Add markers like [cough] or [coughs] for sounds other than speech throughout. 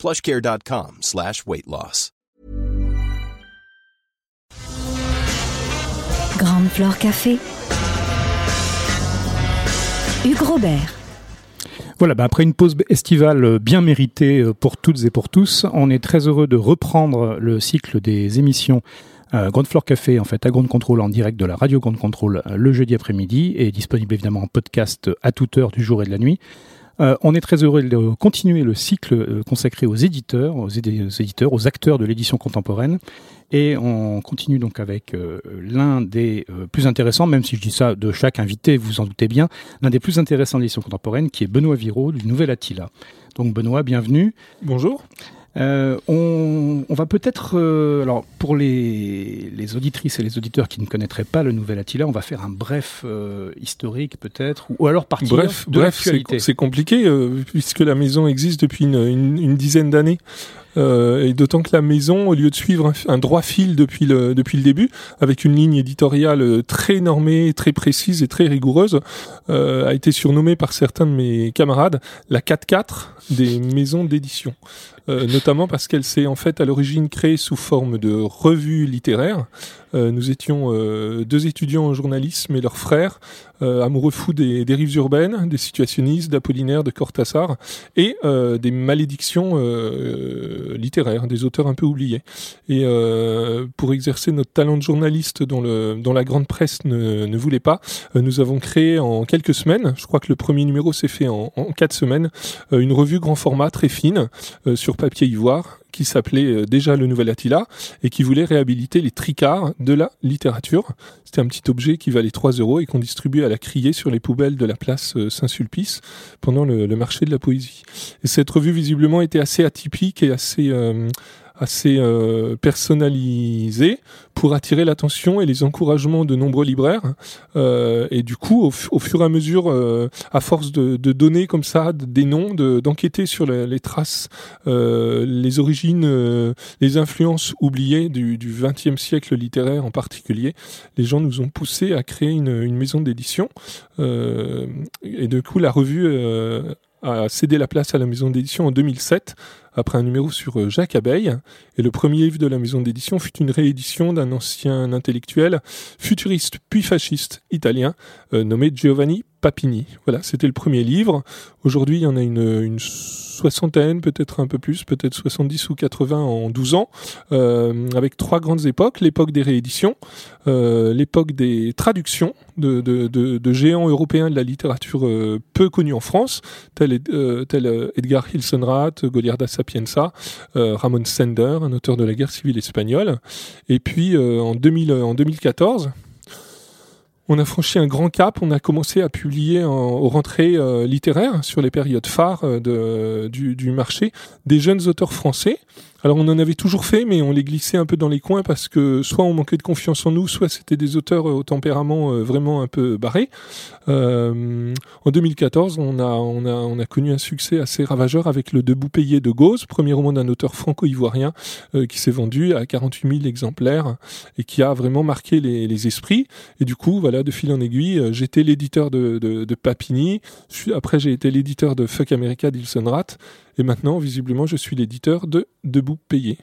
plushcare.com slash weight loss. Grande Fleur Café. Hugues Robert. Voilà, bah après une pause estivale bien méritée pour toutes et pour tous, on est très heureux de reprendre le cycle des émissions euh, Ground Floor Café, en fait, à Ground Control en direct de la radio Ground Control le jeudi après-midi et disponible évidemment en podcast à toute heure du jour et de la nuit. Euh, on est très heureux de continuer le cycle euh, consacré aux éditeurs, aux, éditeurs, aux acteurs de l'édition contemporaine. Et on continue donc avec euh, l'un des plus intéressants, même si je dis ça de chaque invité, vous en doutez bien, l'un des plus intéressants de l'édition contemporaine, qui est Benoît Viraud du Nouvel Attila. Donc Benoît, bienvenue. Bonjour. Euh, on, on, va peut-être, euh, alors pour les, les, auditrices et les auditeurs qui ne connaîtraient pas le Nouvel Attila, on va faire un bref euh, historique peut-être, ou, alors partir bref, de bref, C'est compliqué euh, puisque la maison existe depuis une, une, une dizaine d'années. Euh, et d'autant que la maison, au lieu de suivre un, droit fil depuis le, depuis le début, avec une ligne éditoriale très normée, très précise et très rigoureuse, euh, a été surnommée par certains de mes camarades la 4-4 des maisons d'édition. Euh, notamment parce qu'elle s'est en fait à l'origine créée sous forme de revue littéraire. Euh, nous étions euh, deux étudiants en journalisme et leurs frères, amoureux fous des, rives urbaines, des situationnistes, d'Apollinaire, de Cortassar, et des malédictions littéraires, des auteurs un peu oubliés. Et pour exercer notre talent de journaliste dont, le, dont la grande presse ne, ne voulait pas, nous avons créé en quelques semaines, je crois que le premier numéro s'est fait en, en, quatre semaines, une revue grand format très fine sur papier ivoire qui s'appelait euh, déjà le Nouvel Attila et qui voulait réhabiliter les tricards de la littérature. C'était un petit objet qui valait 3 euros et qu'on distribuait à la criée sur les poubelles de la place euh, Saint-Sulpice pendant le, marché de la poésie. Et cette revue visiblement était assez atypique et assez euh, assez euh, personnalisé pour attirer l'attention et les encouragements de nombreux libraires. Euh, et du coup, au, fur et à mesure, euh, à force de, de, donner comme ça des noms, d'enquêter sur les, traces, euh, les origines, euh, les influences oubliées du XXe siècle littéraire en particulier, les gens nous ont poussé à créer une, une maison d'édition. et du coup, la revue a cédé la place à la maison d'édition en 2007 après un numéro sur euh, Jacques Abeille. Et le premier livre de la maison d'édition fut une réédition d'un ancien intellectuel futuriste puis fasciste italien euh, nommé Giovanni Papini. Voilà, c'était le premier livre. Aujourd'hui, il y en a une, soixantaine, peut-être un peu plus, peut-être 70 ou 80 en 12 ans, euh, avec trois grandes époques. L'époque des rééditions, l'époque des traductions de, géants européens de la littérature peu connus en France, tel, tel euh, Edgar Hilsenrath, Goliarda Sapienza, Ramon Sender, un auteur de la guerre civile espagnole. Et puis en, 2000, en 2014, on a franchi un grand cap. On a commencé à publier en, aux rentrées euh, littéraires sur les périodes phares euh, du, marché des jeunes auteurs français alors on en avait toujours fait, mais on les glissait un peu dans les coins parce que soit on manquait de confiance en nous, soit c'était des auteurs euh, au tempérament euh, vraiment un peu barré. Euh, en 2014, on a, on, a, on a connu un succès assez ravageur avec le Debout payé de Gauze, premier roman d'un auteur franco-ivoirien qui s'est vendu à 48 000 exemplaires et qui a vraiment marqué les, esprits. Et du coup, voilà, de fil en aiguille, j'étais l'éditeur de, de, de, Papini, après j'ai été l'éditeur de Fuck America d'Ilsenrath, et maintenant, visiblement, je suis l'éditeur de Debout Payé.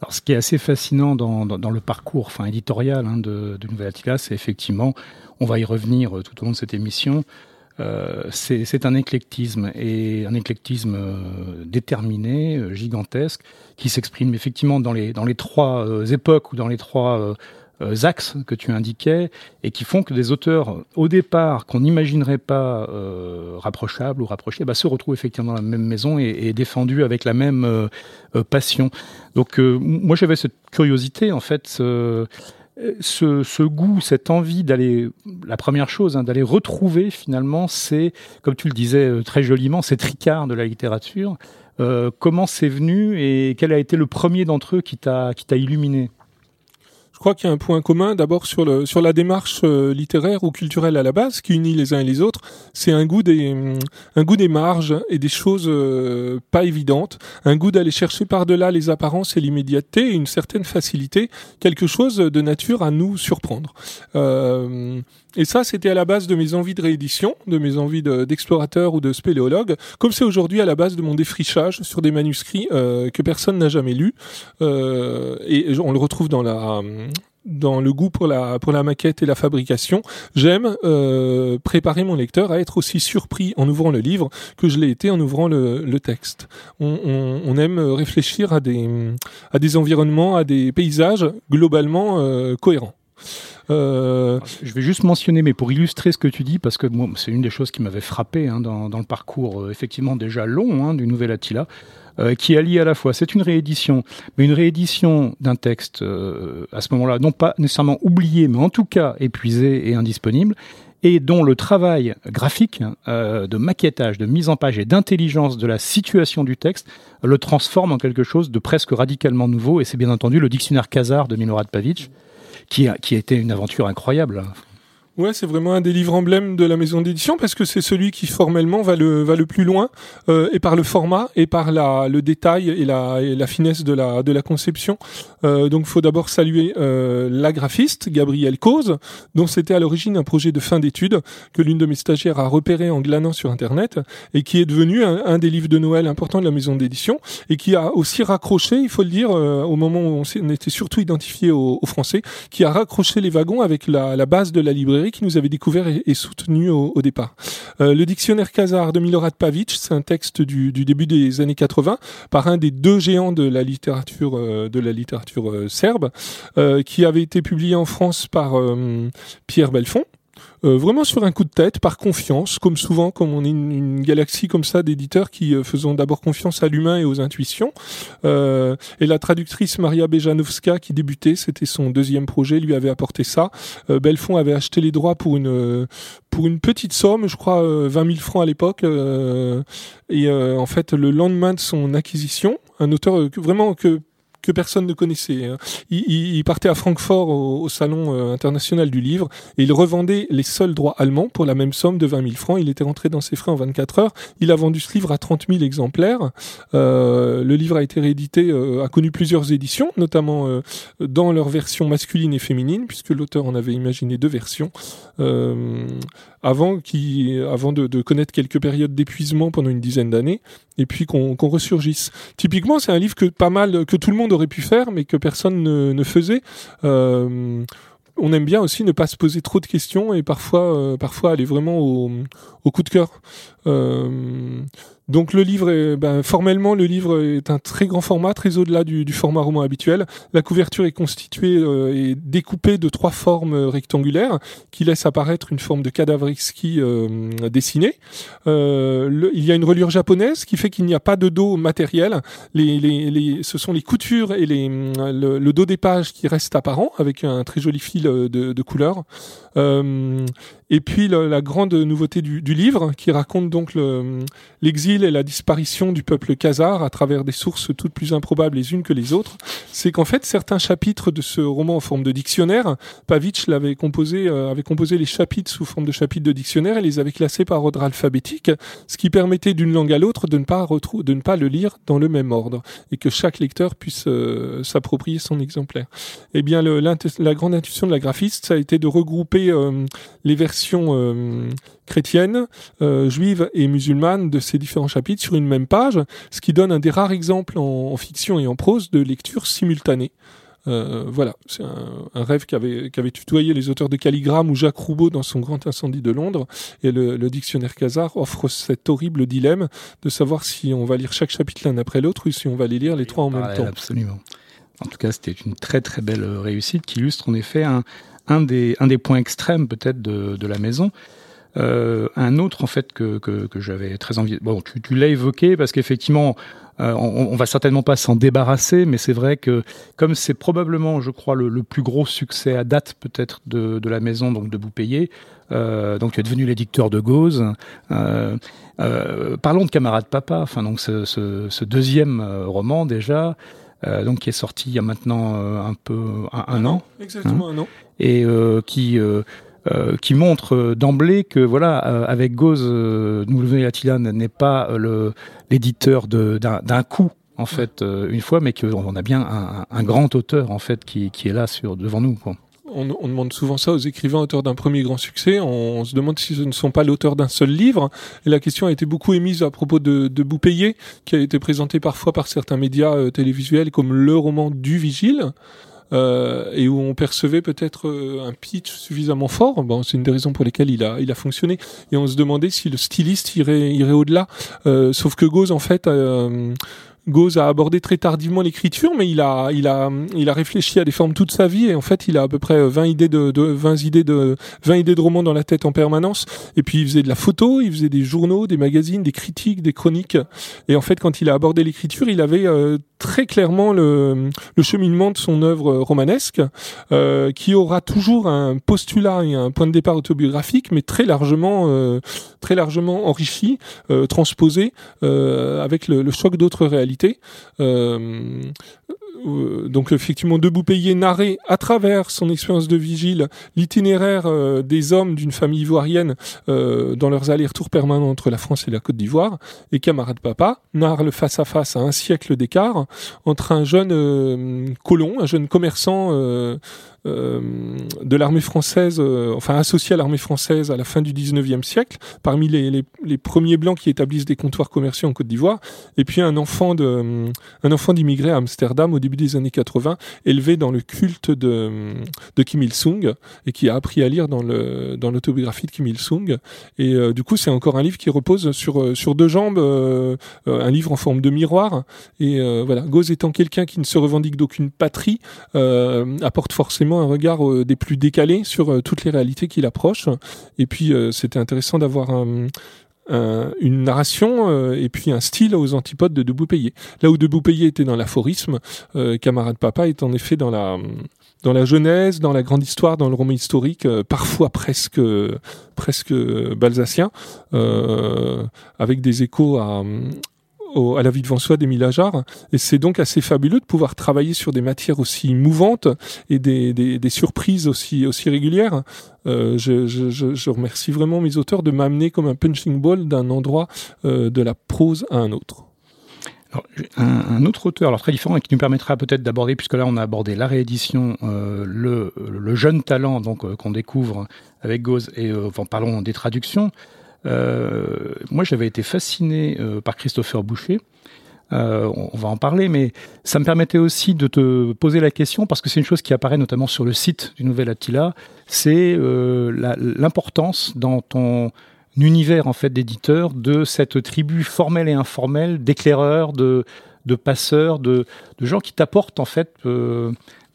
Alors, ce qui est assez fascinant dans, le parcours enfin, éditorial hein, de, de Nouvelle Attila, c'est effectivement, on va y revenir euh, tout au long de cette émission, euh, c'est un éclectisme et un éclectisme euh, déterminé, gigantesque, qui s'exprime effectivement dans les, trois époques ou dans les trois axes que tu indiquais et qui font que des auteurs, au départ, qu'on n'imaginerait pas euh, rapprochables ou rapprochés, bah, se retrouvent effectivement dans la même maison et, défendus avec la même euh, euh passion. Donc, euh, moi, j'avais cette curiosité, en fait. ce, goût, cette envie d'aller, la première chose, hein, d'aller retrouver finalement, c'est, comme tu le disais très joliment, ces tricards de la littérature, comment c'est venu et quel a été le premier d'entre eux qui t'a illuminé? je crois qu'il y a un point commun d'abord sur la démarche euh, littéraire ou culturelle à la base qui unit les uns et les autres, c'est un goût des des marges et des choses euh, pas évidentes, un goût d'aller chercher par-delà les apparences et l'immédiateté et une certaine facilité, quelque chose de nature à nous surprendre. Euh, et ça, c'était à la base de mes envies de réédition, de mes envies d'explorateur ou de spéléologue, comme c'est aujourd'hui à la base de mon défrichage sur des manuscrits que personne n'a jamais lus. Et on le retrouve dans la dans le goût pour la pour la maquette et la fabrication, j'aime euh, préparer mon lecteur à être aussi surpris en ouvrant le livre que je l'ai été en ouvrant le, le texte. On, on, on, aime réfléchir à des à des environnements, à des paysages globalement euh, cohérents. Euh... Je vais juste mentionner, mais pour illustrer ce que tu dis, parce que c'est une des choses qui m'avait frappé hein, dans, le parcours euh, effectivement déjà long hein, du Nouvel Attila, euh, qui allie à la fois, c'est une réédition, mais une réédition d'un texte à ce moment-là, non pas nécessairement oublié, mais en tout cas épuisé et indisponible, et dont le travail graphique euh, de maquettage, de mise en page et d'intelligence de la situation du texte le transforme en quelque chose de presque radicalement nouveau. Et c'est bien entendu le dictionnaire Khazar de Milorad Pavic, qui a, une aventure incroyable. Ouais, c'est vraiment un des livres emblèmes de la maison d'édition parce que c'est celui qui formellement va le va le plus loin euh, et par le format et par la le détail et la et la finesse de la de la conception. Euh, donc, faut d'abord saluer euh, la graphiste Gabrielle Cause, dont c'était à l'origine un projet de fin d'études que l'une de mes stagiaires a repéré en glanant sur internet et qui est devenu un, des livres de Noël importants de la maison d'édition et qui a aussi raccroché, il faut le dire, euh, au moment où on, était surtout identifié aux, aux, Français, qui a raccroché les wagons avec la, la base de la librairie qui nous avait découvert et, soutenu au, départ. Euh, le dictionnaire Khazar de Milorad Pavic, c'est un texte du, début des années 80 par un des deux géants de la littérature euh, de la littérature euh, serbe, qui avait été publié en France par Pierre Belfond euh, vraiment sur un coup de tête, par confiance, comme souvent, comme on est une, galaxie comme ça d'éditeurs qui euh, faisons d'abord confiance à l'humain et aux intuitions. Euh, et la traductrice Maria Bejanovska, qui débutait, c'était son deuxième projet, lui avait apporté ça. Euh, Belfond avait acheté les droits pour une pour une petite somme, je crois 20 000 francs à l'époque. et en fait, le lendemain de son acquisition, un auteur vraiment que que personne ne connaissait. Hein. Il, partait à Francfort au, salon euh, international du livre et il revendait les seuls droits allemands pour la même somme de 20 000 francs. Il était rentré dans ses frais en 24 heures. Il a vendu ce livre à 30 000 exemplaires. Euh, le livre a été réédité, euh, a connu plusieurs éditions, notamment dans leur version masculine et féminine, puisque l'auteur en avait imaginé deux versions. Avant, de, connaître quelques périodes d'épuisement pendant une dizaine d'années, et puis qu'on ressurgisse. Typiquement, c'est un livre que pas mal, que tout le monde aurait pu faire, mais que personne ne, faisait. Euh, on aime bien aussi ne pas se poser trop de questions et parfois, euh, parfois aller vraiment au, au coup de cœur. Euh, donc le livre, est, ben, formellement, le livre est un très grand format, très au-delà du, format roman habituel. La couverture est constituée euh, et découpée de trois formes rectangulaires qui laissent apparaître une forme de cadavre exquis euh, dessiné. Euh, il y a une reliure japonaise qui fait qu'il n'y a pas de dos matériel. Les, les, les, ce sont les coutures et les, le, dos des pages qui restent apparents avec un très joli fil de, de couleur. Euh, et puis la, grande nouveauté du, du, livre, qui raconte donc l'exil et la disparition du peuple khazar à travers des sources toutes plus improbables les unes que les autres, c'est qu'en fait certains chapitres de ce roman en forme de dictionnaire, Pavitch l'avait composé, euh, avait composé les chapitres sous forme de chapitres de dictionnaire et les avait classés par ordre alphabétique, ce qui permettait d'une langue à l'autre de ne pas de ne pas le lire dans le même ordre et que chaque lecteur puisse euh, s'approprier son exemplaire. Eh bien, la grande intuition de la graphiste, ça a été de regrouper euh, les versions chrétienne, euh, juive et musulmane de ces différents chapitres sur une même page, ce qui donne un des rares exemples en, fiction et en prose de lecture simultanée. Euh, voilà, c'est un, rêve qu'avait qu'avait tutoyé les auteurs de Calligramme ou Jacques Roubaud dans son Grand Incendie de Londres. Et le, dictionnaire Casar offre cet horrible dilemme de savoir si on va lire chaque chapitre l'un après l'autre ou si on va les lire les trois en même temps. Absolument. En tout cas, c'était une très très belle réussite qui illustre en effet un, un des, un des points extrêmes peut-être de, de, la maison. Un autre en fait que, que, que j'avais très envie. Bon, tu, tu l'as évoqué parce qu'effectivement, euh, on, on, va certainement pas s'en débarrasser, mais c'est vrai que comme c'est probablement, je crois, le, le, plus gros succès à date peut-être de, de, la maison, donc de Boupayé, euh, donc tu es devenu l'édicteur de Gauze. Euh, euh, parlons de Camarade Papa, enfin donc ce, ce, ce deuxième euh, roman déjà. Euh, donc qui est sorti il y a maintenant un peu un, un an, exactement hein, un an, et qui euh, qui montre d'emblée que voilà, euh, avec Gauze, euh, Nouvelle Attila n'est pas le l'éditeur d'un coup en fait une fois, mais qu'on a bien un, un, grand auteur en fait qui, qui est là sur devant nous. Quoi. On, on, demande souvent ça aux écrivains auteurs d'un premier grand succès. On, on se demande si ce ne sont pas l'auteur d'un seul livre. Et la question a été beaucoup émise à propos de, de Boupayé, qui a été présenté parfois par certains médias euh, télévisuels comme le roman du Vigile euh, et où on percevait peut-être euh, un pitch suffisamment fort. Bon, c'est une des raisons pour lesquelles il a, il a fonctionné. Et on se demandait si le styliste irait, irait au-delà. Euh, sauf que Gauze, en fait, euh, Gauze a abordé très tardivement l'écriture, mais il a, il a, il a réfléchi à des formes toute sa vie et en fait, il a à peu près 20 idées de, de 20 idées de, 20 idées de romans dans la tête en permanence. Et puis, il faisait de la photo, il faisait des journaux, des magazines, des critiques, des chroniques. Et en fait, quand il a abordé l'écriture, il avait euh, très clairement le, le, cheminement de son œuvre romanesque, euh, qui aura toujours un postulat et un point de départ autobiographique, mais très largement, euh, très largement enrichi, euh, transposé euh, avec le, le choc d'autres réalités euh, euh, donc effectivement Debout payé narré à travers son expérience de vigile l'itinéraire euh, des hommes d'une famille ivoirienne euh, dans leurs allers-retours permanents entre la France et la Côte d'Ivoire. Et camarade papa narre le face à face à un siècle d'écart entre un jeune euh, colon un jeune commerçant euh, euh, de l'armée française, euh, enfin associé à l'armée française à la fin du 19e siècle, parmi les, premiers blancs qui établissent des comptoirs commerciaux en Côte d'Ivoire, et puis un enfant de, un enfant d'immigré à Amsterdam au début des années 80, élevé dans le culte de, Kim Il-sung et qui a appris à lire dans l'autobiographie de Kim Il-sung. Et euh, du coup, c'est encore un livre qui repose sur euh, sur deux jambes, euh, un livre en forme de miroir. Et voilà, Gauze étant quelqu'un qui ne se revendique d'aucune patrie, apporte forcément un regard des plus décalés sur toutes les réalités qu'il approche. Et puis c'était intéressant d'avoir un, un, une narration euh, et puis un style aux antipodes de Debout Payé. Là où Debout Payé était dans l'aphorisme, euh, Camarade Papa est en effet dans la dans la genèse, dans la grande histoire, dans le roman historique, euh, parfois presque presque balsacien, avec des échos à, à la vie de François d'Émile Ajar. Et c'est donc assez fabuleux de pouvoir travailler sur des matières aussi mouvantes et des, des, surprises aussi, aussi régulières. Euh, je, je, je, remercie vraiment mes auteurs de m'amener comme un punching ball d'un endroit euh, de la prose à un autre. Alors, un, autre auteur, alors très différent, et qui nous permettra peut-être d'aborder, puisque là on a abordé la réédition, euh, le, le, jeune talent donc euh, qu'on découvre avec Gauze, et enfin, parlons des traductions. Euh, moi, j'avais été fasciné euh, par Christopher Boucher. Euh, on va en parler, mais ça me permettait aussi de te poser la question, parce que c'est une chose qui apparaît notamment sur le site du Nouvel Attila, c'est l'importance dans ton univers en fait d'éditeur de cette tribu formelle et informelle d'éclaireurs, de, passeurs, de, gens qui t'apportent en fait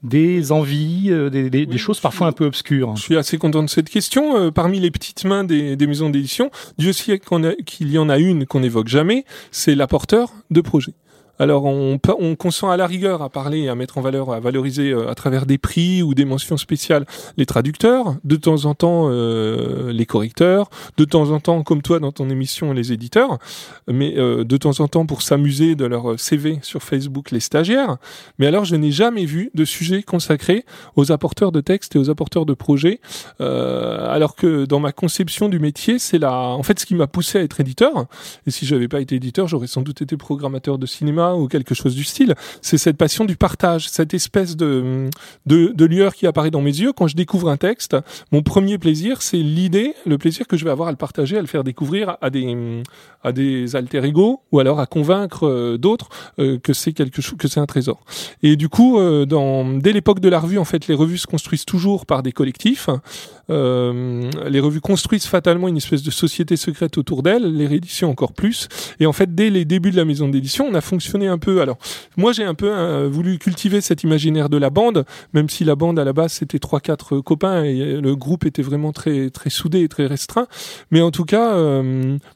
des envies, euh, des, des, oui, des, choses parfois un peu obscures. Je suis assez content de cette question. Euh, parmi les petites mains des, des maisons d'édition, Dieu sait qu'il y en a une qu'on n'évoque jamais, c'est l'apporteur de projet. Alors on, on consent à la rigueur à parler, à mettre en valeur, à valoriser euh, à travers des prix ou des mentions spéciales les traducteurs, de temps en temps euh, les correcteurs, de temps en temps comme toi dans ton émission les éditeurs, mais euh, de temps en temps pour s'amuser de leur CV sur Facebook les stagiaires. Mais alors je n'ai jamais vu de sujet consacré aux apporteurs de textes et aux apporteurs de projets, alors que dans ma conception du métier, c'est la, en fait ce qui m'a poussé à être éditeur. Et si j'avais pas été éditeur, j'aurais sans doute été programmateur de cinéma ou quelque chose du style. C'est cette passion du partage, cette espèce de, de, lueur qui apparaît dans mes yeux quand je découvre un texte. Mon premier plaisir, c'est l'idée, le plaisir que je vais avoir à le partager, à le faire découvrir à des, à des alter ego ou alors à convaincre euh, d'autres euh, que c'est quelque chose, que c'est un trésor. Et du coup, euh, dans, dès l'époque de la revue, en fait, les revues se construisent toujours par des collectifs. Les revues construisent fatalement une espèce de société secrète autour d'elles, les rééditions encore plus. Et en fait, dès les débuts de la maison d'édition, on a fonctionné un peu. Alors, moi, j'ai un peu voulu cultiver cet imaginaire de la bande, même si la bande à la base c'était trois quatre copains et le groupe était vraiment très très soudé et très restreint. Mais en tout cas,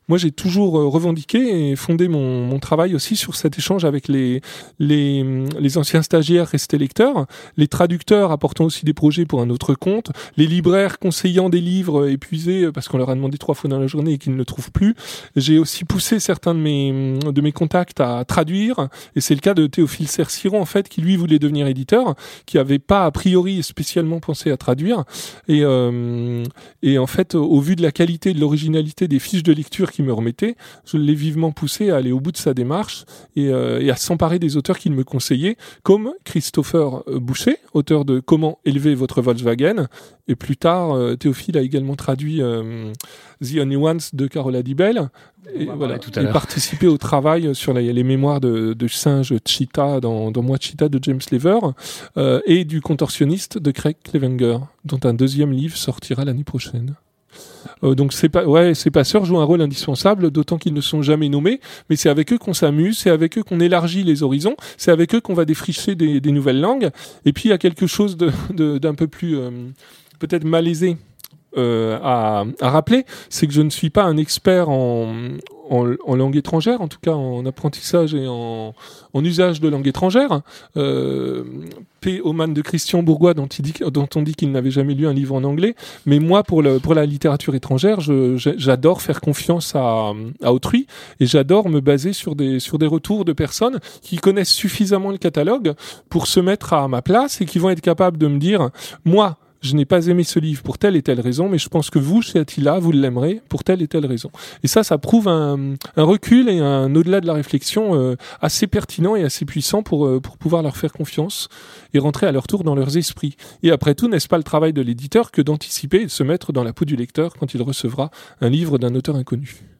moi, j'ai toujours revendiqué et fondé mon, mon travail aussi sur cet échange avec les les les anciens stagiaires restés lecteurs, les traducteurs apportant aussi des projets pour un autre compte, les libraires conseillant des livres épuisés parce qu'on leur a demandé trois fois dans la journée et qu'ils ne le trouvent plus. J'ai aussi poussé certains de mes de mes contacts à traduire et c'est le cas de Théophile Cerciron en fait qui lui voulait devenir éditeur, qui avait pas a priori spécialement pensé à traduire. Et euh, en fait au vu de la qualité et de l'originalité des fiches de lecture qu'il me remettait, je l'ai vivement poussé à aller au bout de sa démarche et, euh, et à s'emparer des auteurs qu'il me conseillait comme Christopher Boucher, auteur de Comment élever votre Volkswagen et plus tard euh, Théophile a également traduit The Only Ones de Carola Dibel et, voilà, tout à participé au travail sur les, mémoires de, de singe Cheetah dans, dans Moi Cheetah de James Lever euh, et du contorsionniste de Craig Clevenger, dont un deuxième livre sortira l'année prochaine. Euh, donc c'est pas ouais, ces passeurs jouent un rôle indispensable, d'autant qu'ils ne sont jamais nommés, mais c'est avec eux qu'on s'amuse, c'est avec eux qu'on élargit les horizons, c'est avec eux qu'on va défricher des, des, nouvelles langues. Et puis il y a quelque chose d'un de, d'un peu plus euh, peut-être malaisé euh, à, à, rappeler, c'est que je ne suis pas un expert en, en, en, langue étrangère, en tout cas en apprentissage et en, en usage de langue étrangère. Euh, P. Oman de Christian Bourgois, dont, il dit, dont on dit qu'il n'avait jamais lu un livre en anglais. Mais moi, pour, le, pour la littérature étrangère, j'adore faire confiance à, à autrui et j'adore me baser sur des, sur des retours de personnes qui connaissent suffisamment le catalogue pour se mettre à ma place et qui vont être capables de me dire, moi, je n'ai pas aimé ce livre pour telle et telle raison, mais je pense que vous, chez Attila, vous l'aimerez pour telle et telle raison. Et ça, ça prouve un, recul et un au-delà de la réflexion euh, assez pertinent et assez puissant pour, euh, pour pouvoir leur faire confiance et rentrer à leur tour dans leurs esprits. Et après tout, n'est-ce pas le travail de l'éditeur que d'anticiper et de se mettre dans la peau du lecteur quand il recevra un livre d'un auteur inconnu?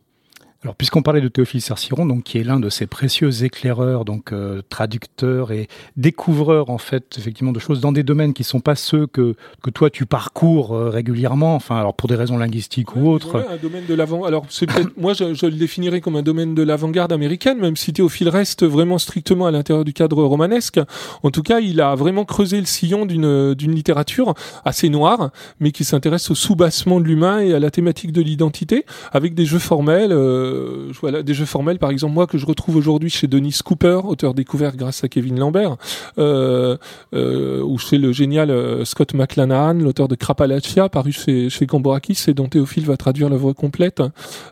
Alors, puisqu'on parlait de Théophile Cerciron, donc qui est l'un de ces précieux éclaireurs, donc euh, traducteurs et découvreurs en fait effectivement de choses dans des domaines qui sont pas ceux que que toi tu parcours euh, régulièrement. Enfin, alors pour des raisons linguistiques ou autres. un domaine de l'avant. Alors, c'est peut-être [coughs] moi je, je, le définirais comme un domaine de l'avant-garde américaine, même si Théophile reste vraiment strictement à l'intérieur du cadre romanesque. En tout cas, il a vraiment creusé le sillon d'une d'une littérature assez noire, mais qui s'intéresse au soubassement de l'humain et à la thématique de l'identité, avec des jeux formels. Euh, euh, voilà, des jeux formels, par exemple, moi, que je retrouve aujourd'hui chez Denis Cooper, auteur découvert grâce à Kevin Lambert, euh, euh, ou chez le génial Scott McLanahan, l'auteur de Krapalachia, paru chez, chez Gamborakis et dont Théophile va traduire l'œuvre complète.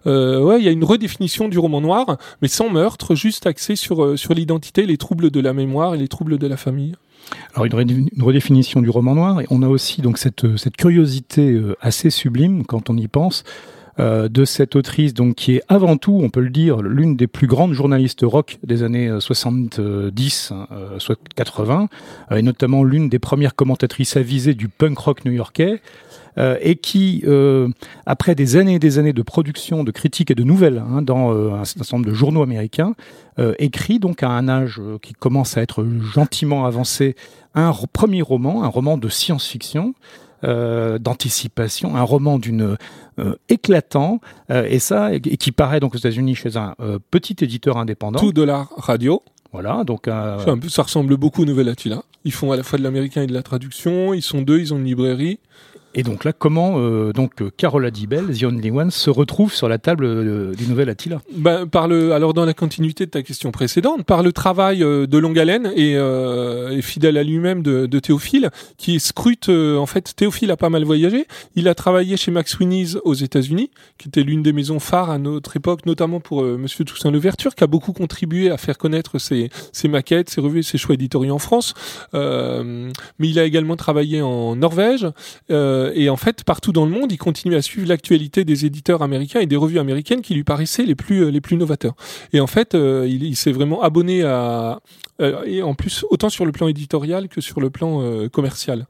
Ouais, il y a une redéfinition du roman noir, mais sans meurtre, juste axé sur, sur l'identité, les troubles de la mémoire et les troubles de la famille. Alors une, redéfinition du roman noir, et on a aussi donc cette, cette curiosité assez sublime quand on y pense, euh, de cette autrice, donc qui est avant tout, on peut le dire, l'une des plus grandes journalistes rock des années 70, euh, soit 80, euh, et notamment l'une des premières commentatrices avisées du punk rock new-yorkais. Euh, et qui, euh, après des années et des années de production, de critiques et de nouvelles hein, dans euh, un certain nombre de journaux américains, écrit donc à un âge qui commence à être gentiment avancé un premier roman, un roman de science-fiction, euh, d'anticipation, un roman d'une euh, éclatant, euh, et ça, et qui paraît donc aux États-Unis chez un petit éditeur indépendant. Tout de la radio. Voilà, donc un peu, ça ressemble beaucoup au Nouvel Attila. Ils font à la fois de l'américain et de la traduction. Ils sont deux, ils ont une librairie. Et donc là, comment euh, donc Carola Dibel, The Only One, se retrouve sur la table euh, du nouvel Attila? Ben, par le, Alors dans la continuité de ta question précédente, par le travail euh, de longue haleine et, euh, et fidèle à lui-même de, de, Théophile, qui scrute, euh, en fait, Théophile a pas mal voyagé. Il a travaillé chez Max Winnie's aux États-Unis, qui était l'une des maisons phares à notre époque, notamment pour Monsieur Toussaint Louverture, qui a beaucoup contribué à faire connaître ses, ses maquettes, ses revues, ses choix éditoriaux en France. mais il a également travaillé en Norvège. Euh, euh, et en fait, partout dans le monde, il continue à suivre l'actualité des éditeurs américains et des revues américaines qui lui paraissaient les plus euh, les plus novateurs. Et en fait, euh, il, s'est vraiment abonné à et en plus autant sur le plan éditorial que sur le plan commercial.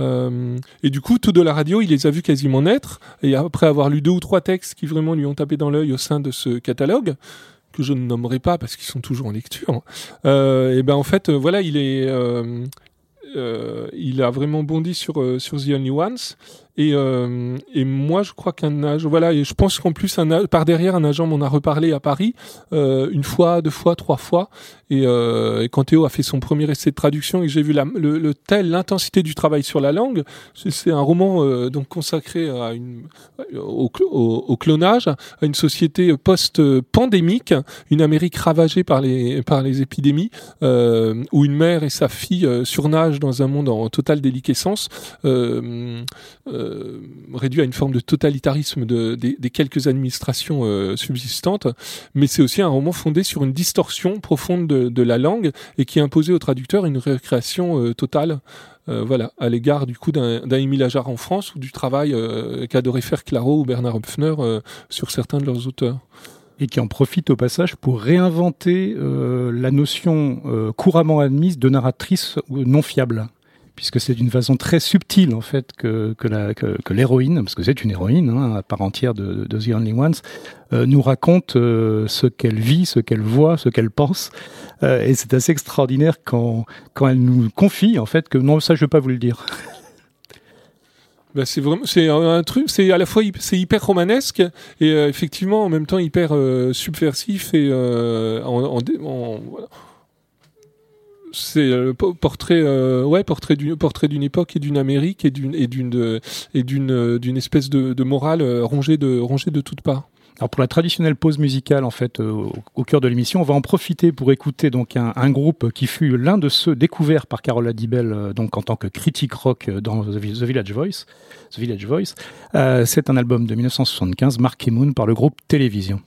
Et du coup, tout de la radio, il les a vus quasiment naître. Et après avoir lu deux ou trois textes qui vraiment lui ont tapé dans l'œil au sein de ce catalogue, que je ne nommerai pas parce qu'ils sont toujours en lecture, et ben en fait, voilà, il est, il a vraiment bondi sur, euh, sur The Only Ones. Et, euh, et moi, je crois qu'un agent, voilà, et je pense qu'en plus, un, par derrière, un agent m'en a reparlé à Paris euh, une fois, deux fois, trois fois. Et, euh, quand Théo a fait son premier essai de traduction et j'ai vu la, le, le tel l'intensité du travail sur la langue, c'est un roman euh, donc consacré à une, au, au, au, clonage, à une société post-pandémique, une Amérique ravagée par les par les épidémies, euh, où une mère et sa fille euh, surnagent dans un monde en totale déliquescence. Euh, euh, réduit à une forme de totalitarisme de, des, quelques administrations euh, subsistantes, mais c'est aussi un roman fondé sur une distorsion profonde de, la langue et qui imposait au traducteur une récréation euh, totale. Voilà, à l'égard du coup d'un Émile Ajar en France ou du travail qu'adorait faire Claro ou Bernard Höpfner sur certains de leurs auteurs et qui en profite au passage pour réinventer la notion couramment admise de narratrice non fiable puisque c'est d'une façon très subtile en fait que, que, l'héroïne, parce que c'est une héroïne hein, à part entière de, de The Only Ones, euh, nous raconte euh, ce qu'elle vit, ce qu'elle voit, ce qu'elle pense, euh, et c'est assez extraordinaire quand, quand elle nous confie en fait que non, ça je vais pas vous le dire. Ben c'est vraiment c'est un truc c'est à la fois c'est hyper romanesque et effectivement en même temps hyper subversif et en, en. C'est le portrait ouais portrait d'une portrait d'une époque et d'une Amérique et d'une d'une espèce de, morale rongée de rongée de toutes parts. Alors pour la traditionnelle pause musicale en fait euh, au cœur de l'émission, on va en profiter pour écouter donc un, groupe qui fut l'un de ceux découverts par Carola Dibel euh, donc en tant que critique rock dans The Village Voice. The Village euh, c'est un album de 1975 marqué Moon par le groupe Télévision.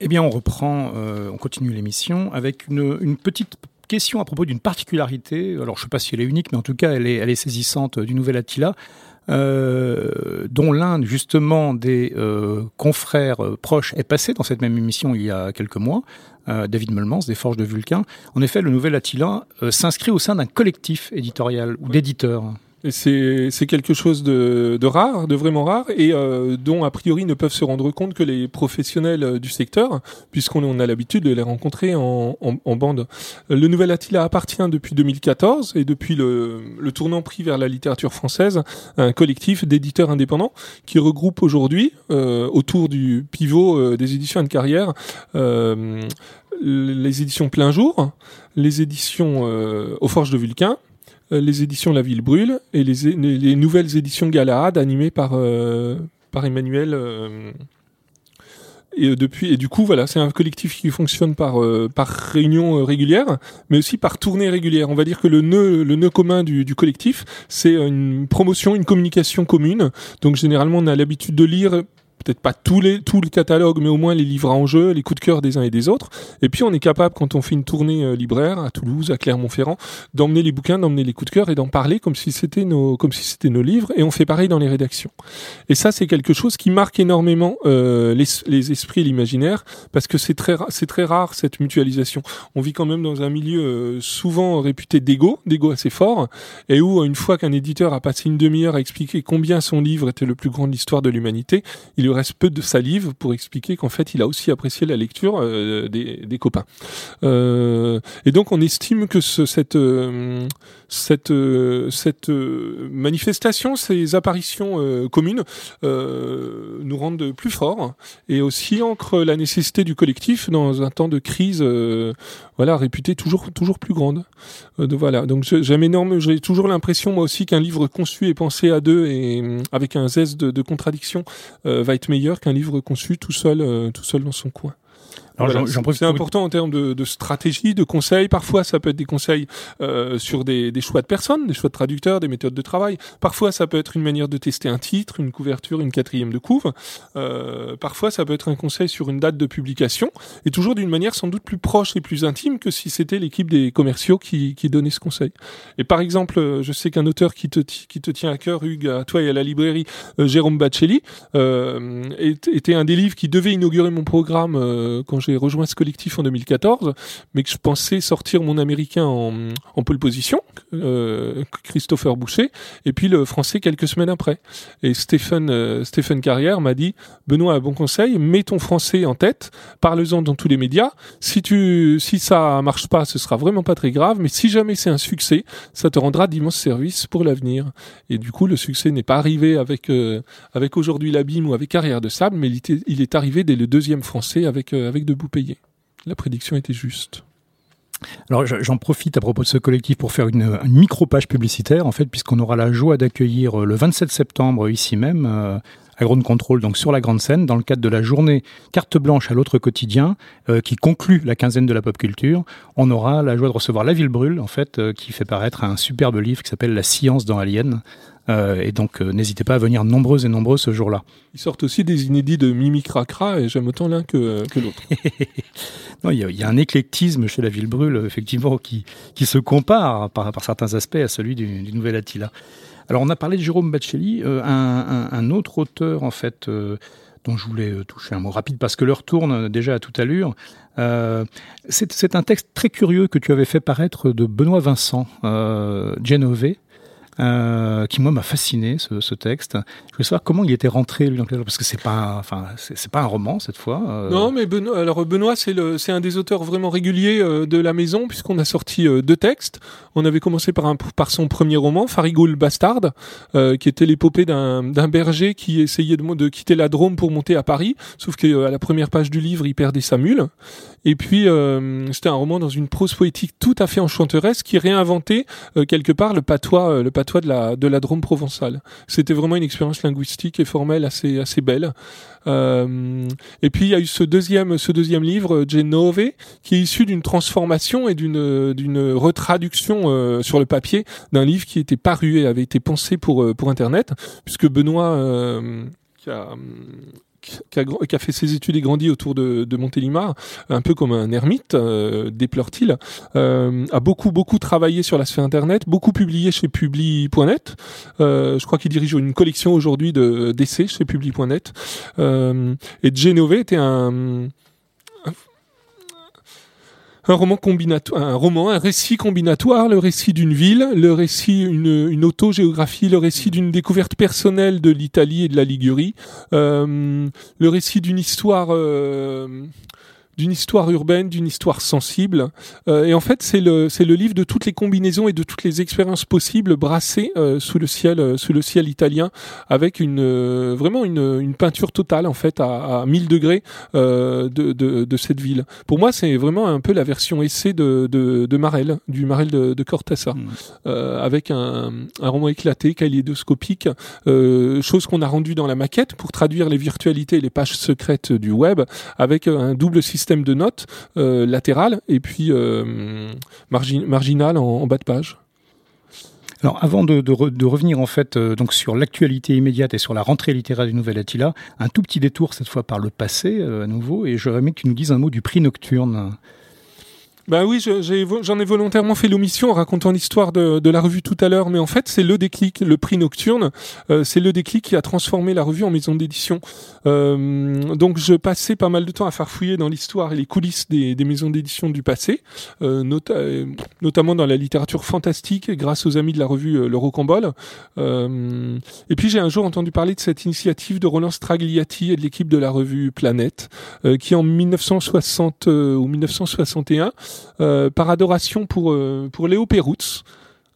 Eh bien, on reprend, euh, on continue l'émission avec une, une petite question à propos d'une particularité. Alors, je ne sais pas si elle est unique, mais en tout cas, elle est, elle est saisissante du Nouvel Attila. Euh, dont l'un justement des euh, confrères proches est passé dans cette même émission il y a quelques mois, David Melmans des Forges de Vulcain. En effet, le Nouvel Attila s'inscrit au sein d'un collectif éditorial ou d'éditeurs. C'est quelque chose de, de, rare, de vraiment rare, et euh, dont a priori ne peuvent se rendre compte que les professionnels euh, du secteur, puisqu'on a l'habitude de les rencontrer en, en, en, bande. Le Nouvel Attila appartient depuis 2014 et depuis le, le tournant pris vers la littérature française, un collectif d'éditeurs indépendants qui regroupe aujourd'hui euh, autour du pivot euh, des éditions de carrière euh, les éditions plein jour, les éditions aux Forges de Vulcain, euh, les éditions La Ville Brûle et les, les, les nouvelles éditions Galahad animées par, euh, par Emmanuel. Euh, et depuis et du coup voilà c'est un collectif qui fonctionne par euh, par réunion régulière mais aussi par tournée régulière on va dire que le nœud le nœud commun du, du collectif c'est une promotion une communication commune donc généralement on a l'habitude de lire peut-être pas tous les, tout le catalogue, mais au moins les livres en jeu, les coups de cœur des uns et des autres. Et puis on est capable, quand on fait une tournée euh, libraire à Toulouse, à Clermont-Ferrand, d'emmener les bouquins, d'emmener les coups de cœur et d'en parler comme si c'était nos, comme si c'était nos livres. Et on fait pareil dans les rédactions. Et ça, c'est quelque chose qui marque énormément euh, les, les esprits et l'imaginaire, parce que c'est très, c'est très rare cette mutualisation. On vit quand même dans un milieu euh, souvent réputé d'égo, d'égo assez fort, et où une fois qu'un éditeur a passé une demi-heure à expliquer combien son livre était le plus grand de l'histoire de l'humanité, il reste peu de salive pour expliquer qu'en fait il a aussi apprécié la lecture euh, des, copains. Euh, et donc on estime que ce, cette euh, cette cette manifestation, ces apparitions communes nous rendent plus forts et aussi ancrent la nécessité du collectif dans un temps de crise, voilà réputé toujours toujours plus grande. voilà donc j'aime énorme, j'ai toujours l'impression moi aussi qu'un livre conçu et pensé à deux et avec un zeste de, de contradiction va être meilleur qu'un livre conçu tout seul, euh, tout seul dans son coin. Voilà, c'est important en termes de, de, stratégie, de conseils. Parfois, ça peut être des conseils euh, sur des, des, choix de personnes, des choix de traducteurs, des méthodes de travail. Parfois, ça peut être une manière de tester un titre, une couverture, une quatrième de couve. Euh, parfois, ça peut être un conseil sur une date de publication, et toujours d'une manière sans doute plus proche et plus intime que si c'était l'équipe des commerciaux qui, qui donnait ce conseil. Et par exemple, je sais qu'un auteur qui te, qui te tient à cœur, Hugues, à toi et à la librairie, euh, Jérôme Bacelli, euh, était un des livres qui devait inaugurer mon programme euh, quand j'ai rejoint ce collectif en 2014, mais que je pensais sortir mon américain en, en pole position, euh, Christopher Boucher, et puis le français quelques semaines après. Et Stéphane, euh, Carrière m'a dit, Benoît, bon conseil, mets ton français en tête, parle-en dans tous les médias. Si tu, si ça marche pas, ce sera vraiment pas très grave, mais si jamais c'est un succès, ça te rendra d'immenses services pour l'avenir. Et du coup, le succès n'est pas arrivé avec, euh, avec aujourd'hui l'abîme ou avec Carrière de Sable, mais il, il est arrivé dès le deuxième français avec, euh, avec Debout payé. La prédiction était juste. Alors j'en profite à propos de ce collectif pour faire une, une micro-page publicitaire, en fait, puisqu'on aura la joie d'accueillir le 27 septembre ici même, euh, à Ground Control, donc sur la grande scène, dans le cadre de la journée carte blanche à l'autre quotidien, euh, qui conclut la quinzaine de la pop culture. On aura la joie de recevoir La Ville Brûle, en fait, euh, qui fait paraître un superbe livre qui s'appelle La science dans Alien, euh, et donc, euh, n'hésitez pas à venir nombreux et nombreux ce jour-là. Ils sortent aussi des inédits de Mimi Cracra et j'aime autant l'un que, que l'autre. [laughs] non, il y, a, il y, a un éclectisme chez la Ville Brûle, effectivement, qui, qui se compare par, par certains aspects à celui du, du Nouvel Attila. Alors, on a parlé de Jérôme Bacelli, euh, un, un, un, autre auteur, en fait, dont je voulais toucher un mot rapide parce que l'heure tourne déjà à toute allure. Euh, c'est un texte très curieux que tu avais fait paraître de Benoît Vincent, euh, Genové, euh, qui moi m'a fasciné ce, texte. Je voulais savoir comment il était rentré lui dans le parce que c'est pas, enfin c'est pas un roman cette fois. Euh... Non, mais Benoît, alors Benoît c'est un des auteurs vraiment réguliers euh, de la maison puisqu'on a sorti deux textes. On avait commencé par un, par son premier roman, Farigoule Bastard, qui était l'épopée d'un, berger qui essayait de, de quitter la Drôme pour monter à Paris, sauf que à la première page du livre il perdait sa mule. Et puis c'était un roman dans une prose poétique tout à fait enchanteresse qui réinventait quelque part le patois, le patois de la de la Drôme provençale. C'était vraiment une expérience linguistique et formelle assez assez belle. Euh, et puis il y a eu ce deuxième ce deuxième livre Genove qui est issu d'une transformation et d'une d'une retraduction euh, sur le papier d'un livre qui était paru et avait été pensé pour pour internet puisque Benoît euh, qui a qui, a, fait ses études et grandi autour de, de Montélimar, un peu comme un ermite, euh, déplore-t-il, euh, a beaucoup beaucoup travaillé sur la sphère internet, beaucoup publié chez Publi.net. Euh, je crois qu'il dirige une collection aujourd'hui de d'essais chez Publi.net. Euh, et Genove était un un roman combinatoire, un roman, un récit combinatoire, le récit d'une ville, le récit une, une autogéographie, le récit d'une découverte personnelle de l'Italie et de la Ligurie, euh, le récit d'une histoire euh, d'une histoire urbaine, d'une histoire sensible. Euh, et en fait, c'est le c'est le livre de toutes les combinaisons et de toutes les expériences possibles brassées euh, sous le ciel euh, sous le ciel italien, avec une euh, vraiment une, une peinture totale en fait à, à 1000 degrés de, de, de cette ville. Pour moi, c'est vraiment un peu la version essai de de, de Marel, du Marel de, de Cortassa, mmh. avec un, un roman éclaté, kaléidoscopique, chose qu'on a rendu dans la maquette pour traduire les virtualités et les pages secrètes du web, avec un double système système de notes euh, latéral et puis euh, margin, marginal en, bas de page. Alors, avant de, de, re, de revenir en fait euh, donc sur l'actualité immédiate et sur la rentrée littéraire du Nouvel Attila, un tout petit détour cette fois par le passé à nouveau, et aimé que tu nous dises un mot du prix nocturne. Ben oui, j'en ai, ai, volontairement fait l'omission en racontant l'histoire de, la revue tout à l'heure, mais en fait c'est le déclic, le prix nocturne, euh, c'est le déclic qui a transformé la revue en maison d'édition. Euh, donc je passais pas mal de temps à farfouiller dans l'histoire et les coulisses des, maisons d'édition du passé, euh, nota notamment dans la littérature fantastique grâce aux amis de la revue euh, Le Rocambole. Euh, et puis j'ai un jour entendu parler de cette initiative de Roland Stragliati et de l'équipe de la revue Planète, euh, qui en 1960 ou 1961 euh, par adoration pour, euh, pour Léo Perutz,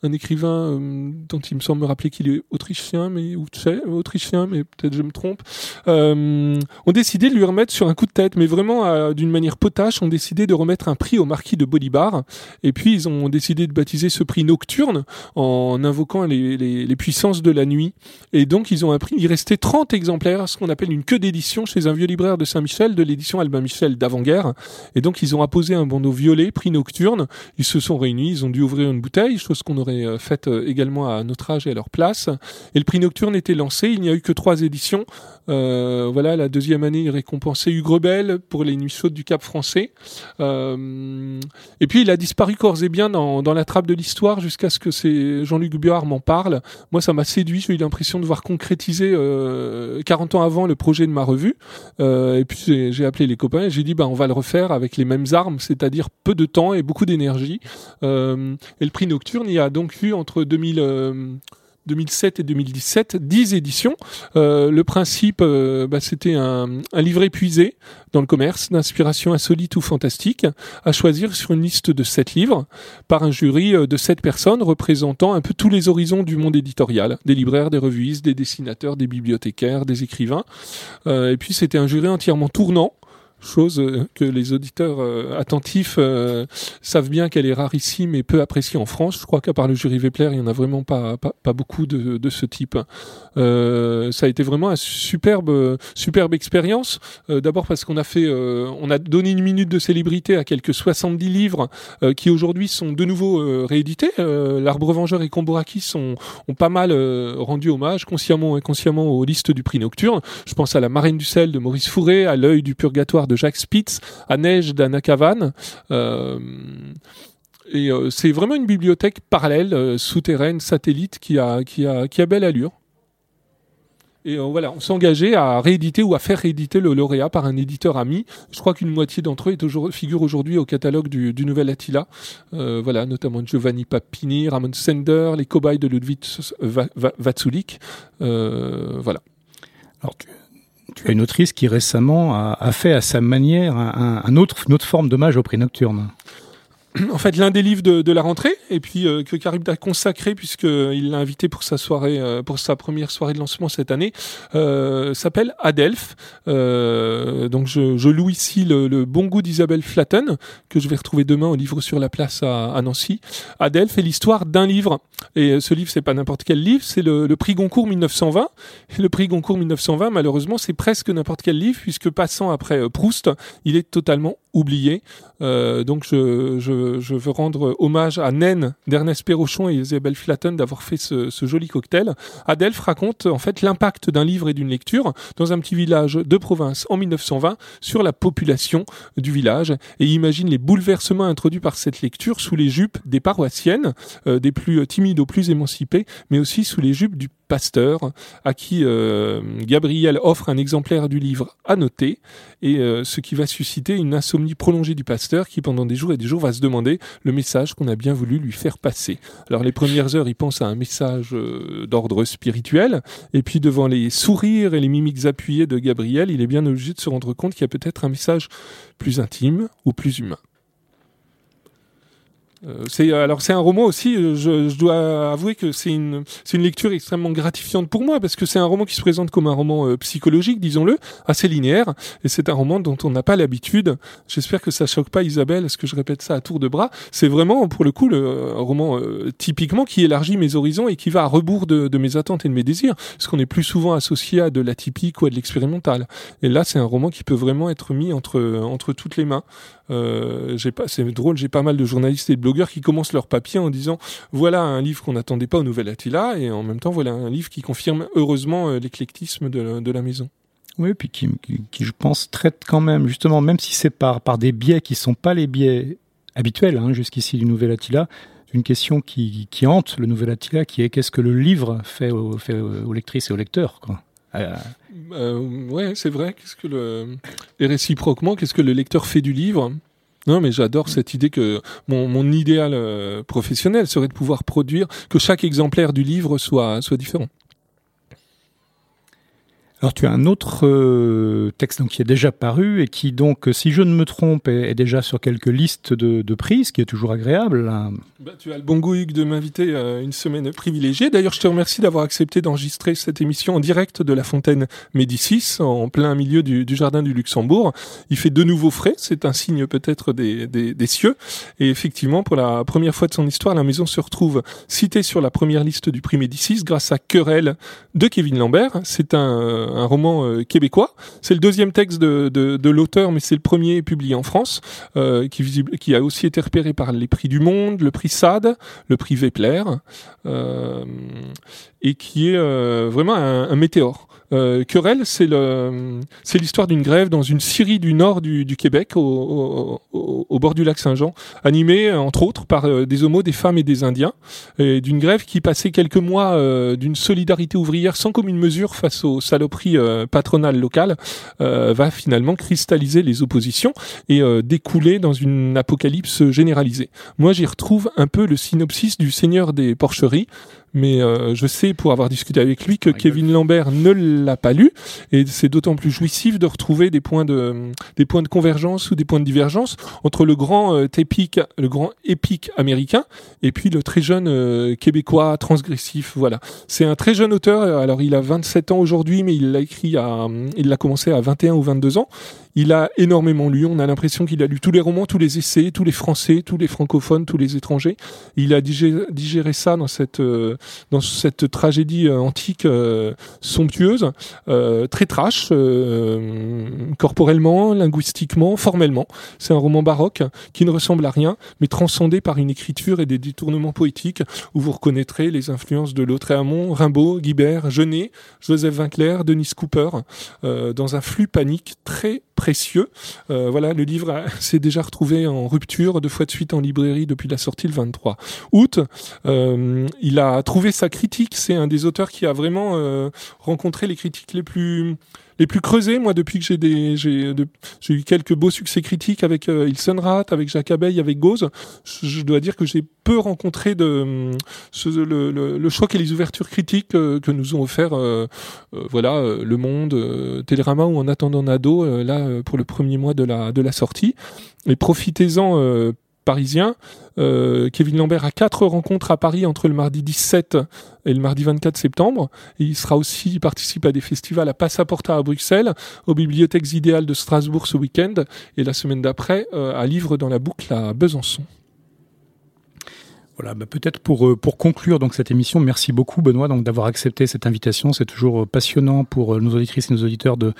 un écrivain euh, dont il me semble me rappeler qu'il est autrichien, mais ou autrichien, mais peut-être je me trompe, euh, ont décidé de lui remettre sur un coup de tête, mais vraiment euh, d'une manière potache, ont décidé de remettre un prix au marquis de Bolibar, et puis ils ont décidé de baptiser ce prix nocturne en invoquant les, les, puissances de la nuit, et donc ils ont imprimé, il restait 30 exemplaires, ce qu'on appelle une queue d'édition chez un vieux libraire de Saint-Michel, de l'édition Albin Michel d'avant-guerre, et donc ils ont apposé un bandeau violet, prix nocturne, ils se sont réunis, ils ont dû ouvrir une bouteille, chose qu'on aurait euh, faites euh, également à notre âge et à leur place. Et le prix Nocturne était lancé. Il n'y a eu que trois éditions. Euh, voilà, la deuxième année, il récompensait Hugues Rebelle pour les Nuits chaudes du Cap français. Et puis, il a disparu corps et bien dans, la trappe de l'histoire jusqu'à ce que Jean-Luc Biard m'en parle. Moi, ça m'a séduit. J'ai eu l'impression de voir concrétiser euh, 40 ans avant le projet de ma revue. Et puis, j'ai appelé les copains et j'ai dit, bah, on va le refaire avec les mêmes armes, c'est-à-dire peu de temps et beaucoup d'énergie. Et le prix Nocturne, il y a donc donc entre 2000, 2007 et 2017 10 éditions. Euh, le principe, euh, bah, c'était un, un, livre épuisé dans le commerce d'inspiration insolite ou fantastique, à choisir sur une liste de 7 livres par un jury euh, de 7 personnes représentant un peu tous les horizons du monde éditorial, des libraires, des revuistes, des dessinateurs, des bibliothécaires, des écrivains. Euh, et puis c'était un jury entièrement tournant chose euh, que les auditeurs euh, attentifs euh, savent bien qu'elle est rarissime et peu appréciée en France. Je crois qu'à part le jury Vepler, il y en a vraiment pas pas, beaucoup de, de ce type. Ça a été vraiment une superbe superbe expérience. D'abord parce qu'on a fait, on a donné une minute de célébrité à quelques 70 livres qui aujourd'hui sont de nouveau réédités. L'Arbre Vengeur et Komboraki sont ont pas mal rendu hommage consciemment ou inconsciemment aux listes du prix Nocturne. Je pense à La Marine du sel de Maurice Fourré, à L'œil du purgatoire de Jacques Spitz, à Neige d'Anna Cavan. Euh, et euh, c'est vraiment une bibliothèque parallèle, euh, souterraine, satellite, qui a, qui a, qui a belle allure. Et voilà, on s'est engagé à rééditer ou à faire rééditer le lauréat par un éditeur ami. Je crois qu'une moitié d'entre eux est figure aujourd'hui au catalogue du, Nouvel Attila. Voilà, notamment Giovanni Papini, Ramon Sender, les cobayes de Ludwig Vatsulik. Voilà. Tu as une autrice qui récemment a, fait à sa manière un, un autre, une autre forme d'hommage au prix nocturne en fait l'un des livres de, de, la rentrée et puis euh, que Karim a consacré puisqu'il l'a invité pour sa soirée euh, pour sa première soirée de lancement cette année euh, s'appelle Adelph. Euh, donc je, je, loue ici le, le bon goût d'Isabelle Flatten que je vais retrouver demain au livre sur la place à, à Nancy. Adelph est l'histoire d'un livre. Et ce livre c'est pas n'importe quel livre c'est le, le, prix Goncourt 1920 et le prix Goncourt 1920 malheureusement c'est presque n'importe quel livre puisque passant après Proust il est totalement oublié. Euh, donc je, je, je, veux rendre hommage à Naine d'Ernest Perrochon et Isabelle Flatten d'avoir fait ce, ce, joli cocktail. Adelph raconte en fait l'impact d'un livre et d'une lecture dans un petit village de province en 1920 sur la population du village et imagine les bouleversements introduits par cette lecture sous les jupes des paroissiennes, euh, des plus timides aux plus émancipées, mais aussi sous les jupes du pasteur à qui euh, Gabriel offre un exemplaire du livre noter et euh, ce qui va susciter une insomnie prolongée du pasteur qui pendant des jours et des jours va se demander le message qu'on a bien voulu lui faire passer. Alors les premières heures il pense à un message euh, d'ordre spirituel et puis devant les sourires et les mimiques appuyées de Gabriel il est bien obligé de se rendre compte qu'il y a peut-être un message plus intime ou plus humain. Euh, c'est alors c'est un roman aussi. Euh, je, je dois avouer que c'est une c'est une lecture extrêmement gratifiante pour moi parce que c'est un roman qui se présente comme un roman euh, psychologique, disons-le, assez linéaire. Et c'est un roman dont on n'a pas l'habitude. J'espère que ça choque pas Isabelle, est-ce que je répète ça à tour de bras. C'est vraiment pour le coup le un roman typiquement qui élargit mes horizons et qui va à rebours de, de mes attentes et de mes désirs, parce qu'on est plus souvent associé à de l'atypique ou à de l'expérimental. Et là, c'est un roman qui peut vraiment être mis entre entre toutes les mains. Euh, j'ai pas, c'est drôle, j'ai pas mal de journalistes et de blogueurs qui commencent leur papier en disant voilà un livre qu'on n'attendait pas au Nouvel Attila et en même temps voilà un livre qui confirme heureusement euh, l'éclectisme de, de, la maison. Oui, puis qui, qui, je pense traite quand même justement, même si c'est par par des biais qui sont pas les biais habituels hein, jusqu'ici du Nouvel Attila, une question qui, qui hante le Nouvel Attila, qui est qu'est-ce que le livre fait, au, fait aux lectrices et aux lecteurs quoi. Euh, euh, ouais, c'est vrai. Qu'est-ce que le et réciproquement, qu'est-ce que le lecteur fait du livre? Non, mais j'adore cette idée que mon, idéal euh, professionnel serait de pouvoir produire que chaque exemplaire du livre soit soit différent. Alors tu as un autre euh, texte donc, qui est déjà paru et qui donc, si je ne me trompe, est, déjà sur quelques listes de, de prix, ce qui est toujours agréable. Hein. Bah, tu as le bon goût Hugues de m'inviter euh, une semaine privilégiée. D'ailleurs, je te remercie d'avoir accepté d'enregistrer cette émission en direct de la fontaine Médicis, en plein milieu du, du, jardin du Luxembourg. Il fait de nouveaux frais, c'est un signe peut-être des, des, des, cieux. Et effectivement, pour la première fois de son histoire, la maison se retrouve citée sur la première liste du prix Médicis grâce à Querelle de Kevin Lambert. C'est un un roman euh, québécois. C'est le deuxième texte de, l'auteur, mais c'est le premier publié en France, euh, qui, a aussi été repéré par les prix du Monde, le prix SAD, le prix Vepler, euh, et qui est vraiment un météore. Euh, Querelle, c'est l'histoire d'une grève dans une scierie du nord du, du Québec, au, au, au, bord du lac Saint-Jean, animée entre autres par euh, des homos, des femmes et des Indiens, et d'une grève qui passait quelques mois euh, d'une solidarité ouvrière sans commune mesure face aux saloperies euh, patronales locales, euh, va finalement cristalliser les oppositions et découler dans une apocalypse généralisée. Moi, j'y retrouve un peu le synopsis du Seigneur des Porcheries, mais euh, je sais pour avoir discuté avec lui que Kevin Lambert ne l'a pas lu. Et c'est d'autant plus jouissif de retrouver des points de des points de convergence ou des points de divergence entre le grand euh, épique le grand épique américain et puis le très jeune euh, québécois transgressif. Voilà. C'est un très jeune auteur. Alors il a 27 ans aujourd'hui mais il l'a écrit à il l'a commencé à 21 ou 22 ans il a énormément lu. On a l'impression qu'il a lu tous les romans, tous les essais, tous les français, tous les francophones, tous les étrangers. Il a digéré, ça dans cette euh, dans cette tragédie euh, antique euh, somptueuse, très trash, corporellement, linguistiquement, formellement. C'est un roman baroque qui ne ressemble à rien, mais transcendé par une écriture et des détournements poétiques où vous reconnaîtrez les influences de Lautréamont, Rimbaud, Guibert, Genet, Joseph Vinclair, Denis Cooper, dans un flux panique très précieux. Euh, voilà, le livre [laughs] s'est déjà retrouvé en rupture deux fois de suite en librairie depuis la sortie le 23 août. Euh, il a trouvé sa critique. C'est un des auteurs qui a vraiment euh, rencontré les critiques les plus les plus creusés, moi, depuis que j'ai eu quelques beaux succès critiques avec euh, Ilsenrat, avec Jacques Abeille, avec Gauze. Je, dois dire que j'ai peu rencontré de ce, le, le, le, choc et les ouvertures critiques euh, que nous ont offert, euh, euh voilà, Le Monde, Télérama ou En attendant Nado, là, pour le premier mois de la de la sortie. Et profitez-en parisien. Euh, Kevin Lambert a quatre rencontres à Paris entre le mardi 17 et le mardi 24 septembre. Il sera aussi il participe à des festivals à Passaporta à Bruxelles, aux bibliothèques idéales de Strasbourg ce week-end et la semaine d'après euh, à Livre dans la boucle à Besançon. Voilà, bah, peut-être pour euh, pour conclure donc cette émission, merci beaucoup Benoît donc d'avoir accepté cette invitation. C'est toujours euh, passionnant pour euh, nos auditrices et nos auditeurs de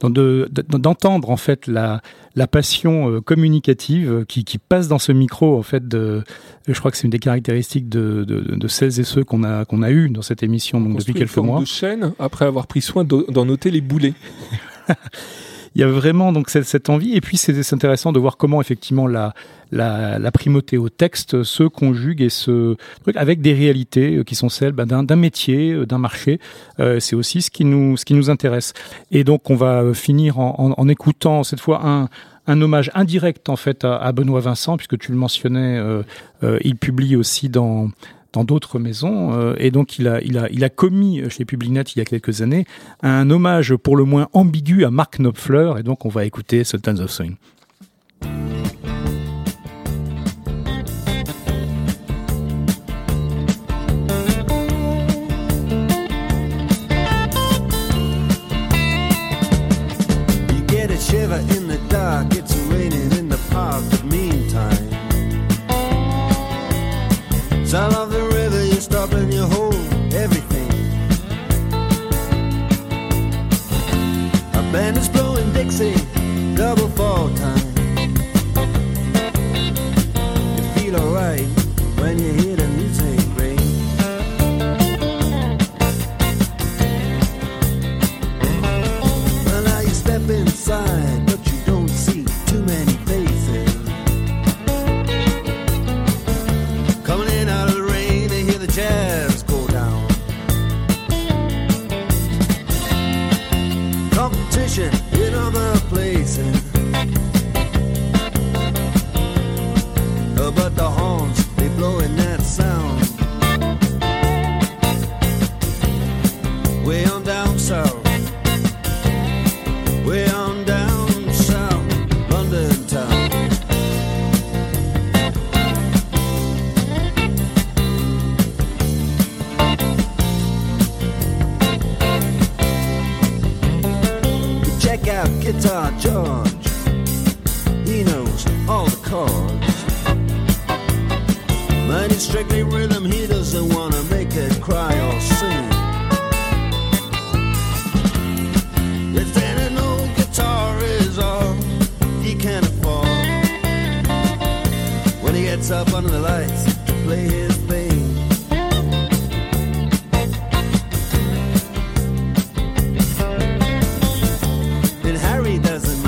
d'entendre en fait la la passion communicative qui, qui passe dans ce micro en fait de je crois que c'est une des caractéristiques de, de, de celles et ceux qu'on a qu'on a eu dans cette émission donc depuis quelques mois. De chaîne après avoir pris soin d'en noter les boulets. [laughs] il y a vraiment donc cette, envie. Et puis c'est intéressant de voir comment effectivement la, la, la, primauté au texte se conjugue et se avec des réalités euh, qui sont celles ben, d'un métier, euh, d'un marché. Euh, c'est aussi ce qui nous ce qui nous intéresse. Et donc on va finir en, en, écoutant cette fois un un hommage indirect en fait à, Benoît Vincent puisque tu le mentionnais, il publie aussi dans dans d'autres maisons. Euh, et donc, il a, il, a, il a commis chez Publinet il y a quelques années un hommage pour le moins ambigu à Mark Knopfler. Et donc, on va écouter Sultans of Swing. the Harry doesn't